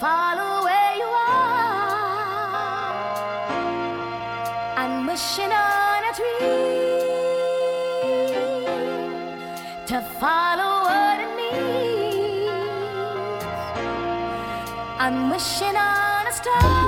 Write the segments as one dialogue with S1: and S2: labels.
S1: follow where you are. I'm wishing on a dream to follow what it means. I'm wishing on a star.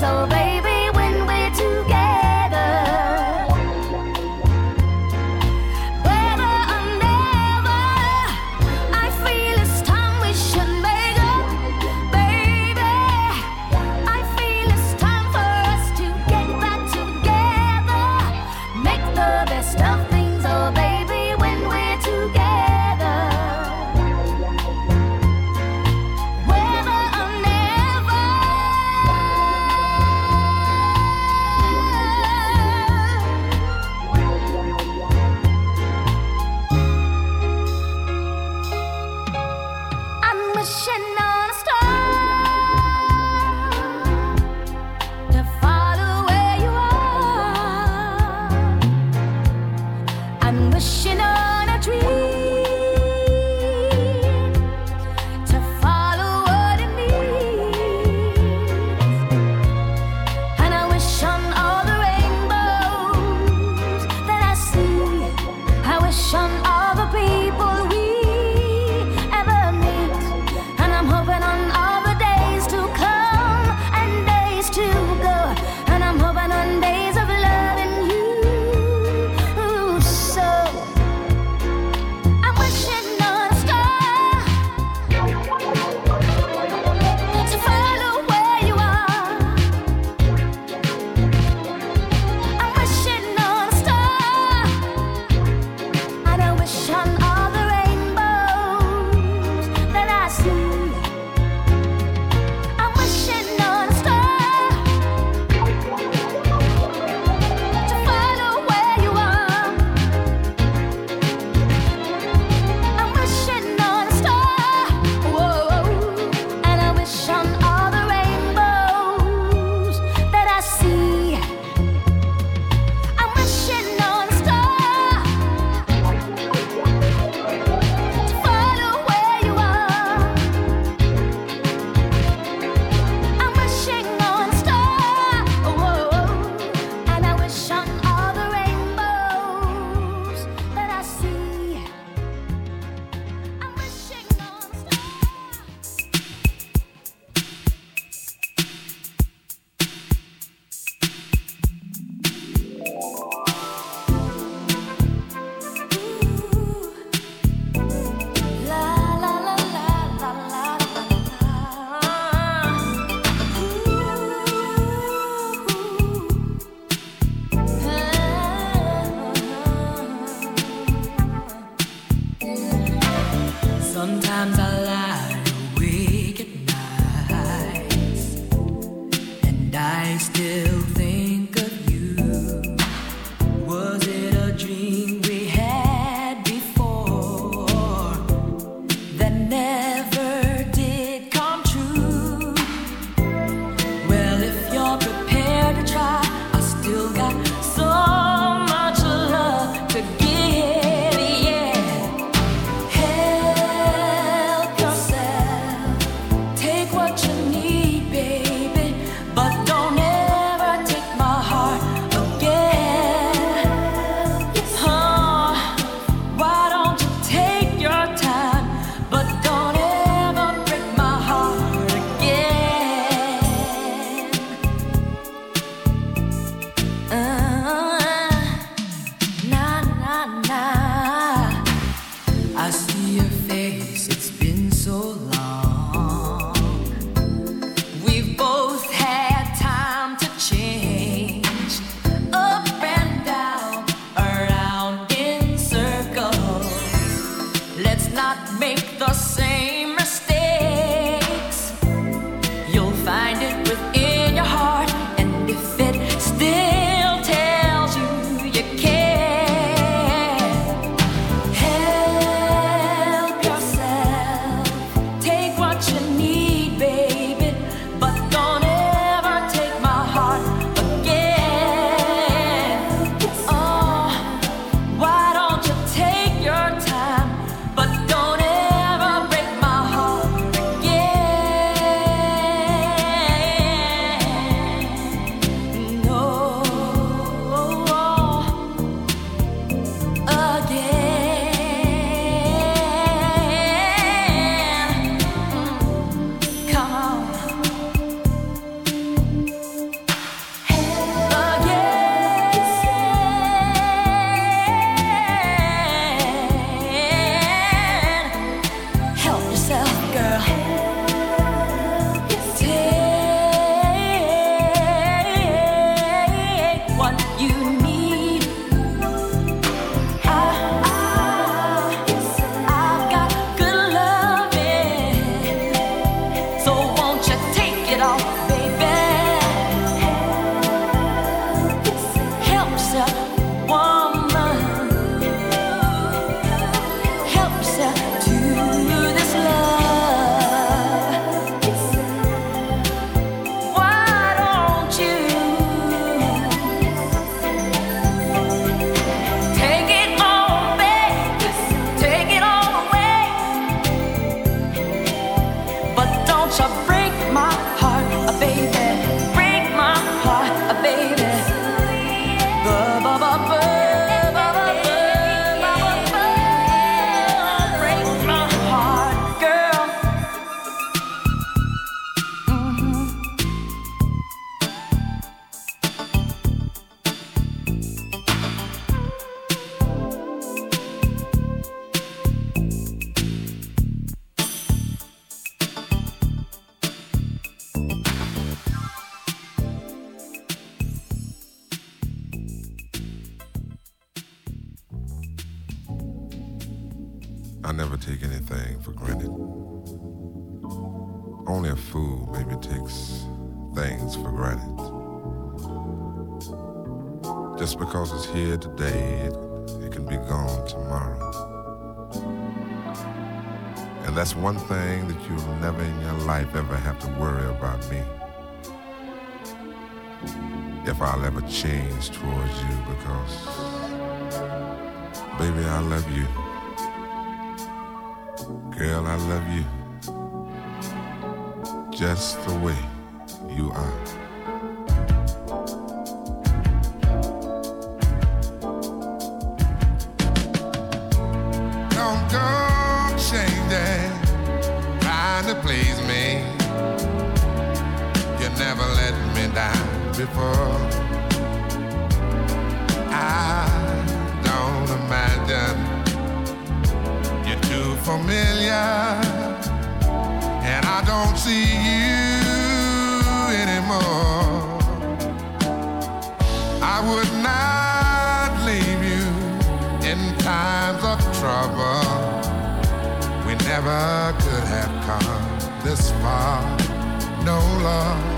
S1: oh baby.
S2: if I'll ever change towards you because, baby, I love you. Girl, I love you. Just the way you are. before. I don't imagine you're too familiar, and I don't see you anymore. I would not leave you in times of trouble. We never could have come this far, no love.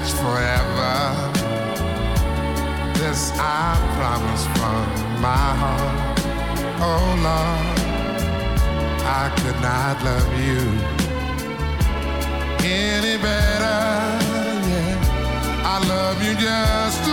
S2: That's forever. This I promise from my heart. Oh Lord. I could not love you any better. Yeah, I love you just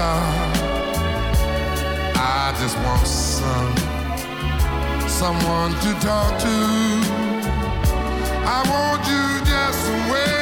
S2: love. I just want some someone to talk to. I want you just the way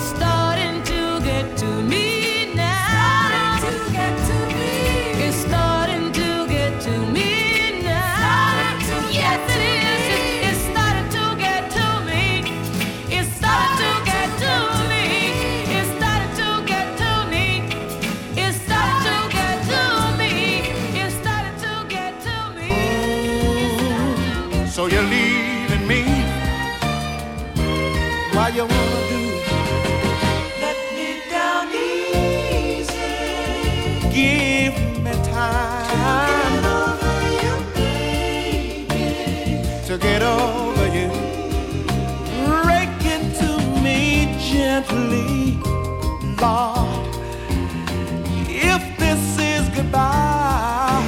S1: stop. gently, Lord.
S3: If this is goodbye,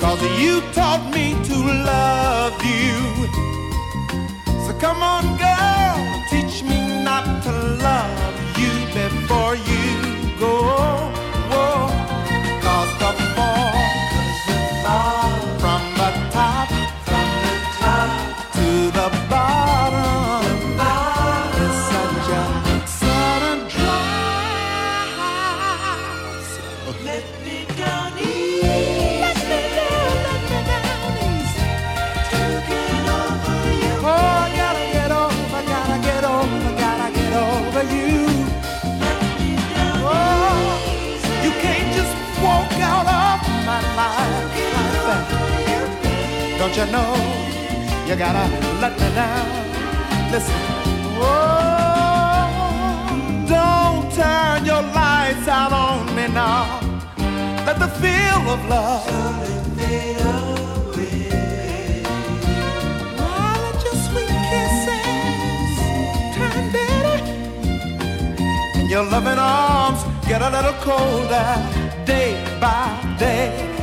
S3: cause you taught me to love you. So come on.
S4: you gotta let me down. Listen, oh, don't turn your lights out on me now. Let the feel of love. Fade away. Oh, let your sweet kisses turn bitter. And your loving arms get a little colder day by day.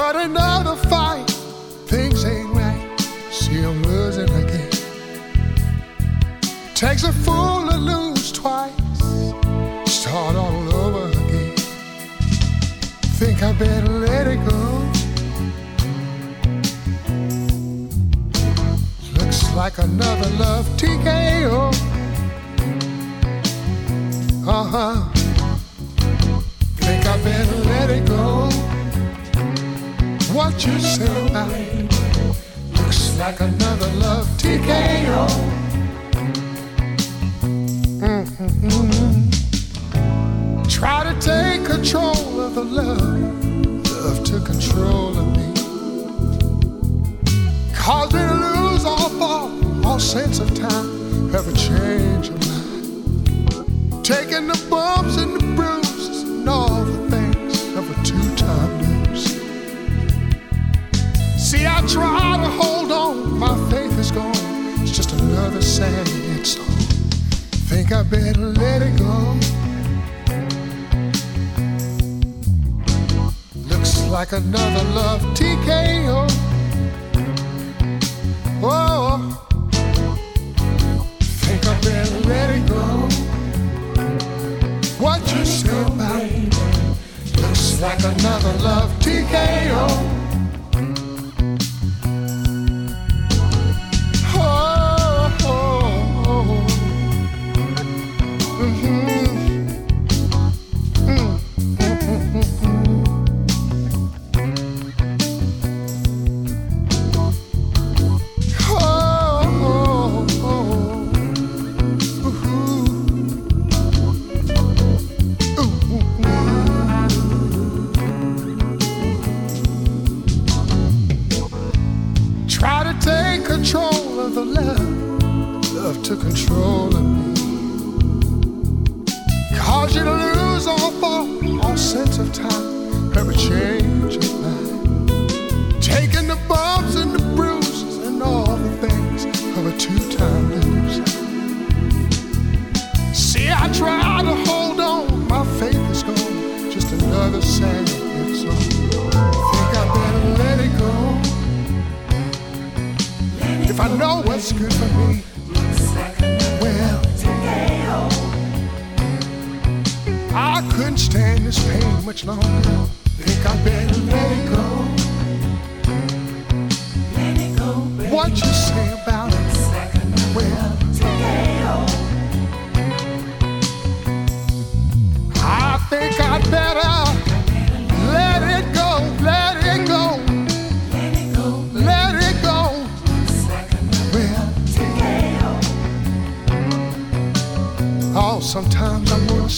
S5: But another fight, things ain't right. See, I'm losing again. Takes a fool to lose twice, start all over again. Think I better let it go. Looks like another love TKO. Uh huh. Think I better let it go. What you it? Looks like another love TKO. Mm-hmm. Try to take control of the love, love took control of me. Cause to lose all thought, all sense of time, have a change of mind. Taking the bumps and the bruises and all the things sad song. Think I better let it go. Looks like another love TKO. Oh, think I better let it go. What you say about? Looks like another love TKO.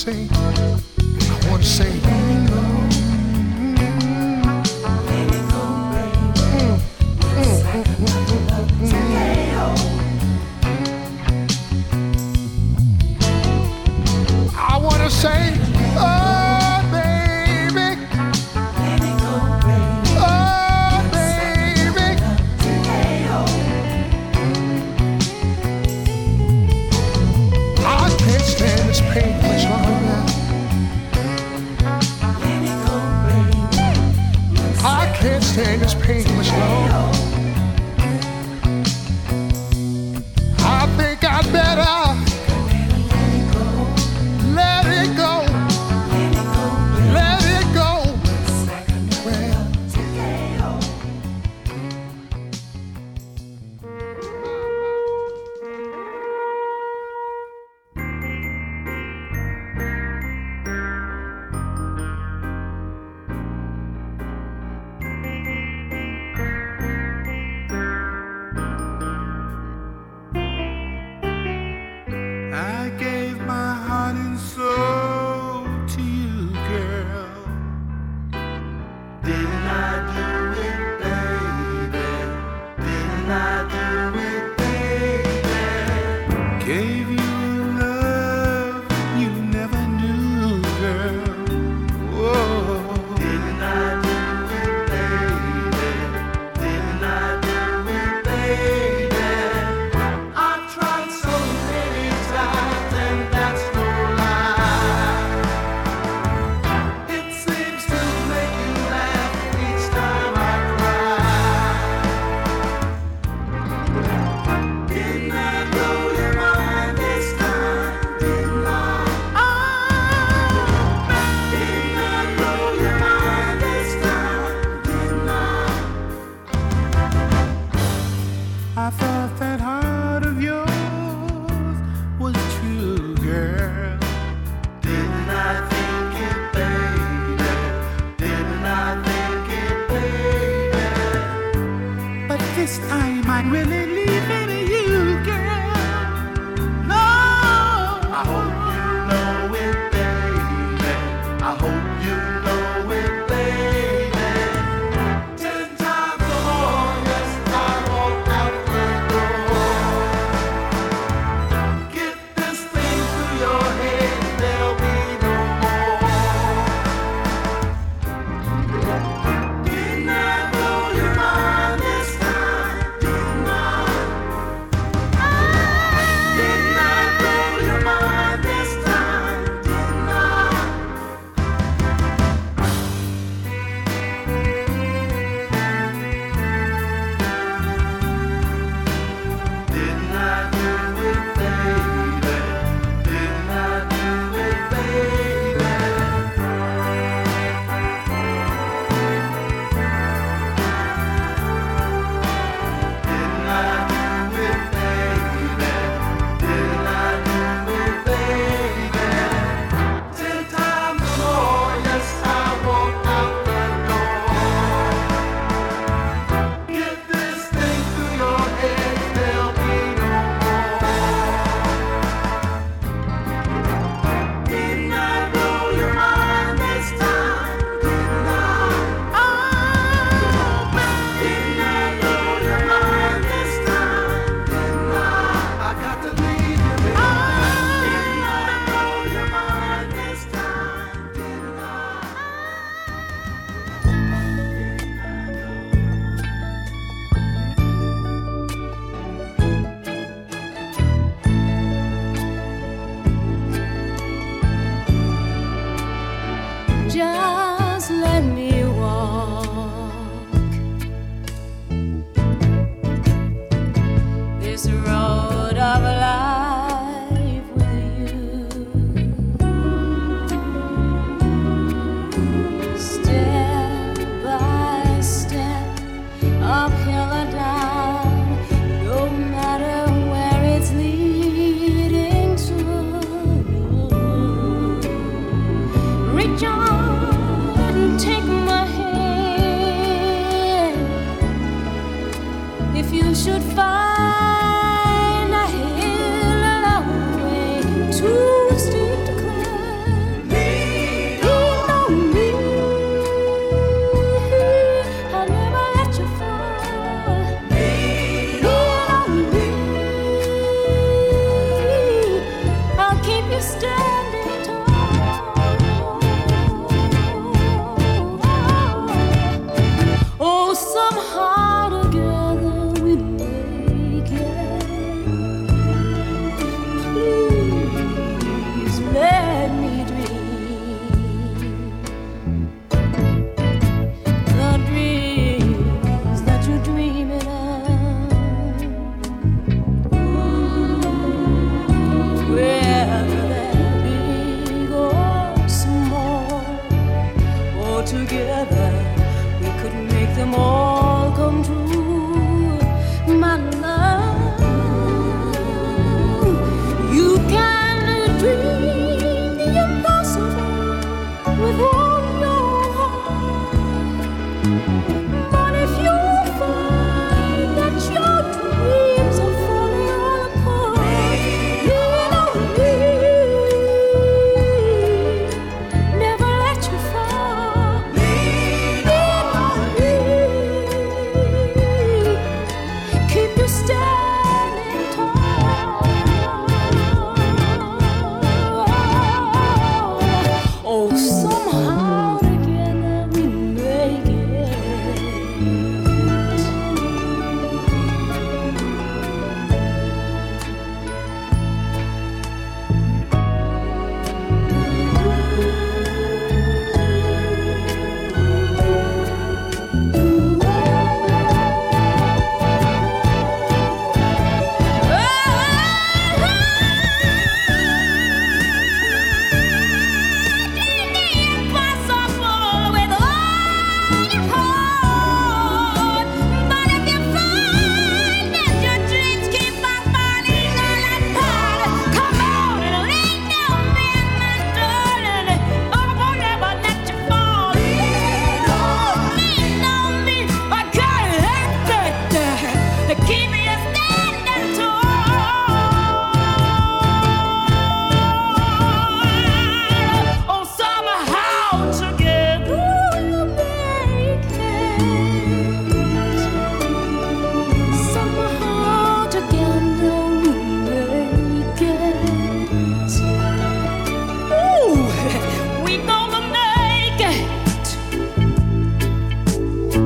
S5: Sometimes
S6: This time I really leave it.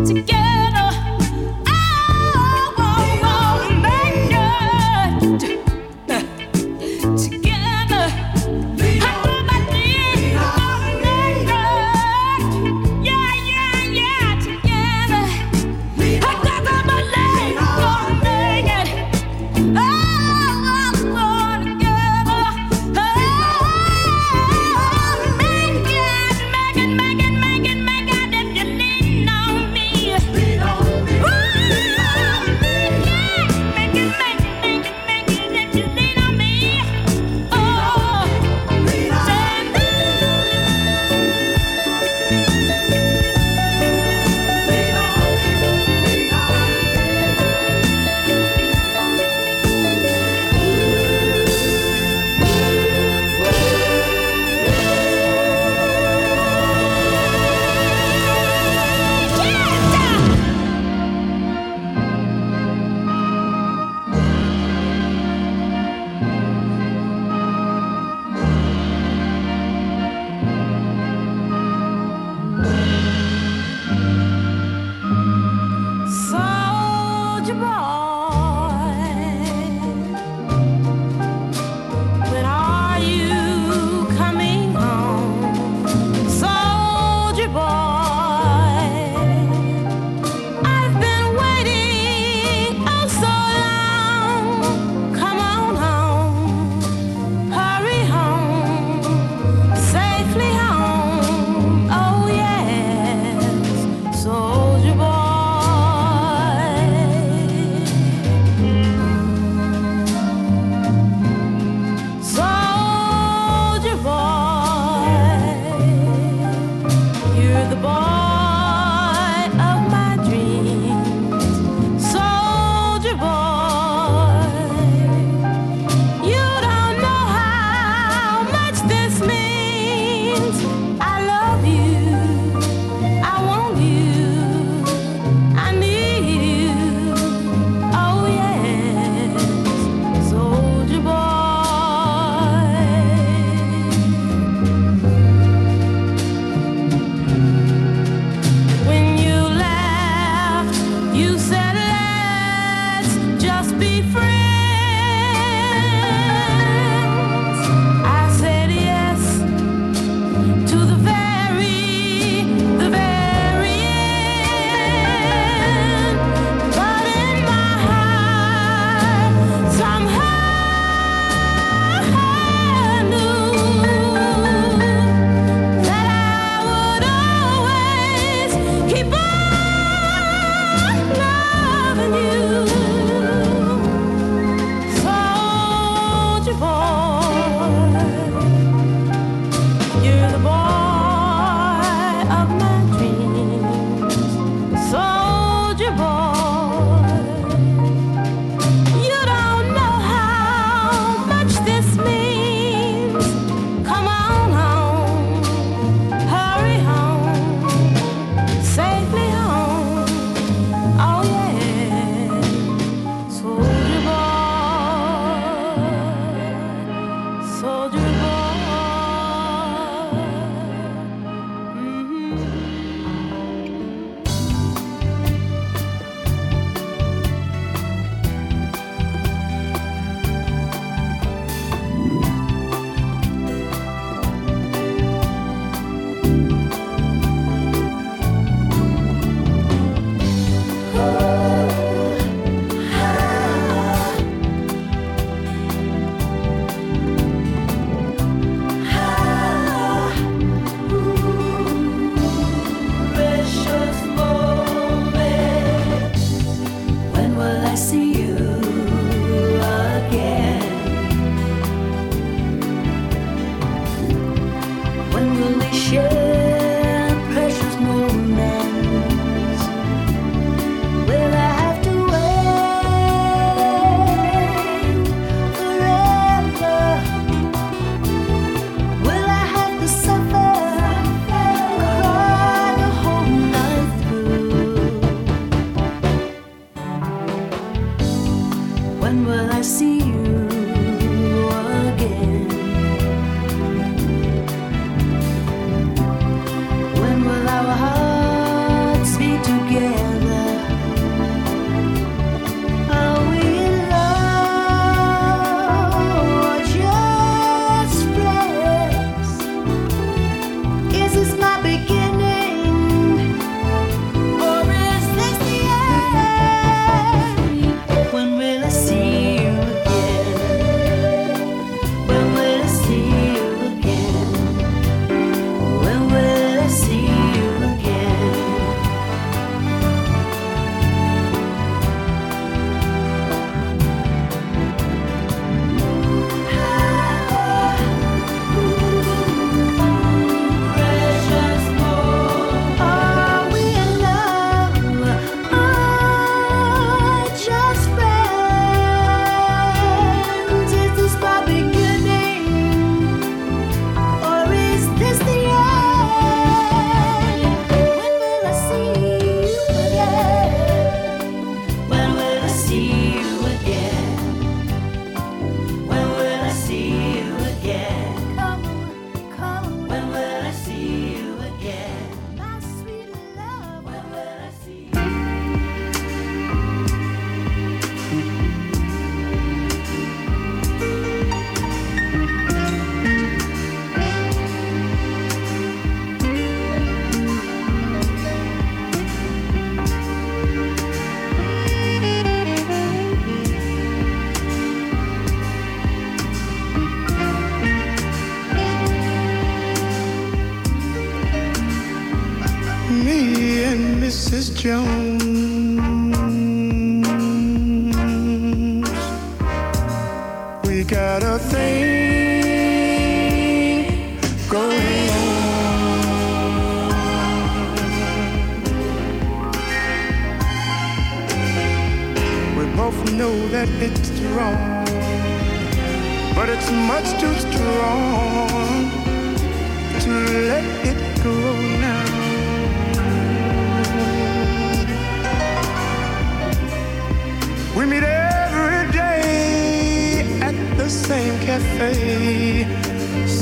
S1: together.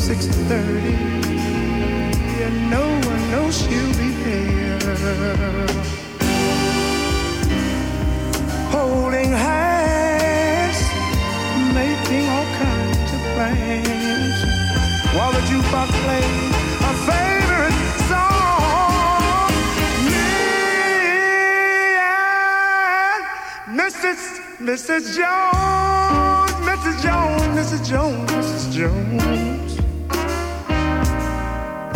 S4: 6.30 And no one knows she'll be there Holding hands Making all kinds of plans While the jukebox plays a favorite song Me and Mrs. Mrs. Jones Mrs. Jones, Mrs. Jones, Mrs. Jones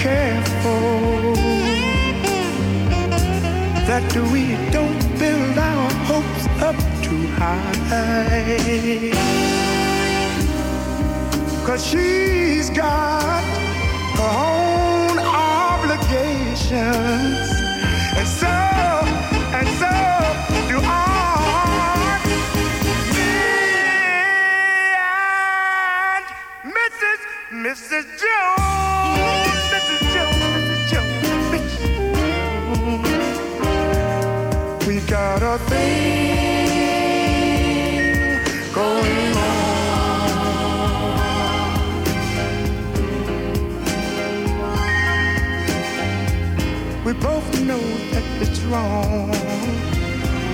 S4: careful that we don't build our hopes up too high. Cause she's got her own obligations, and so, and so do I. Me and Mrs. Mrs. Jones. We both know that it's wrong,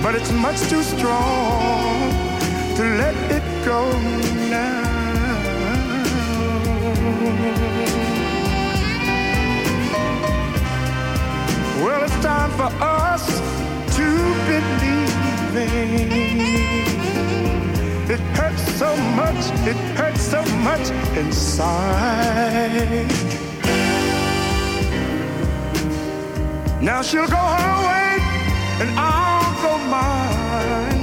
S4: but it's much too strong to let it go now. Well, it's time for us to believe. It hurts so much, it hurts so much inside. Now she'll go her way and I'll go mine.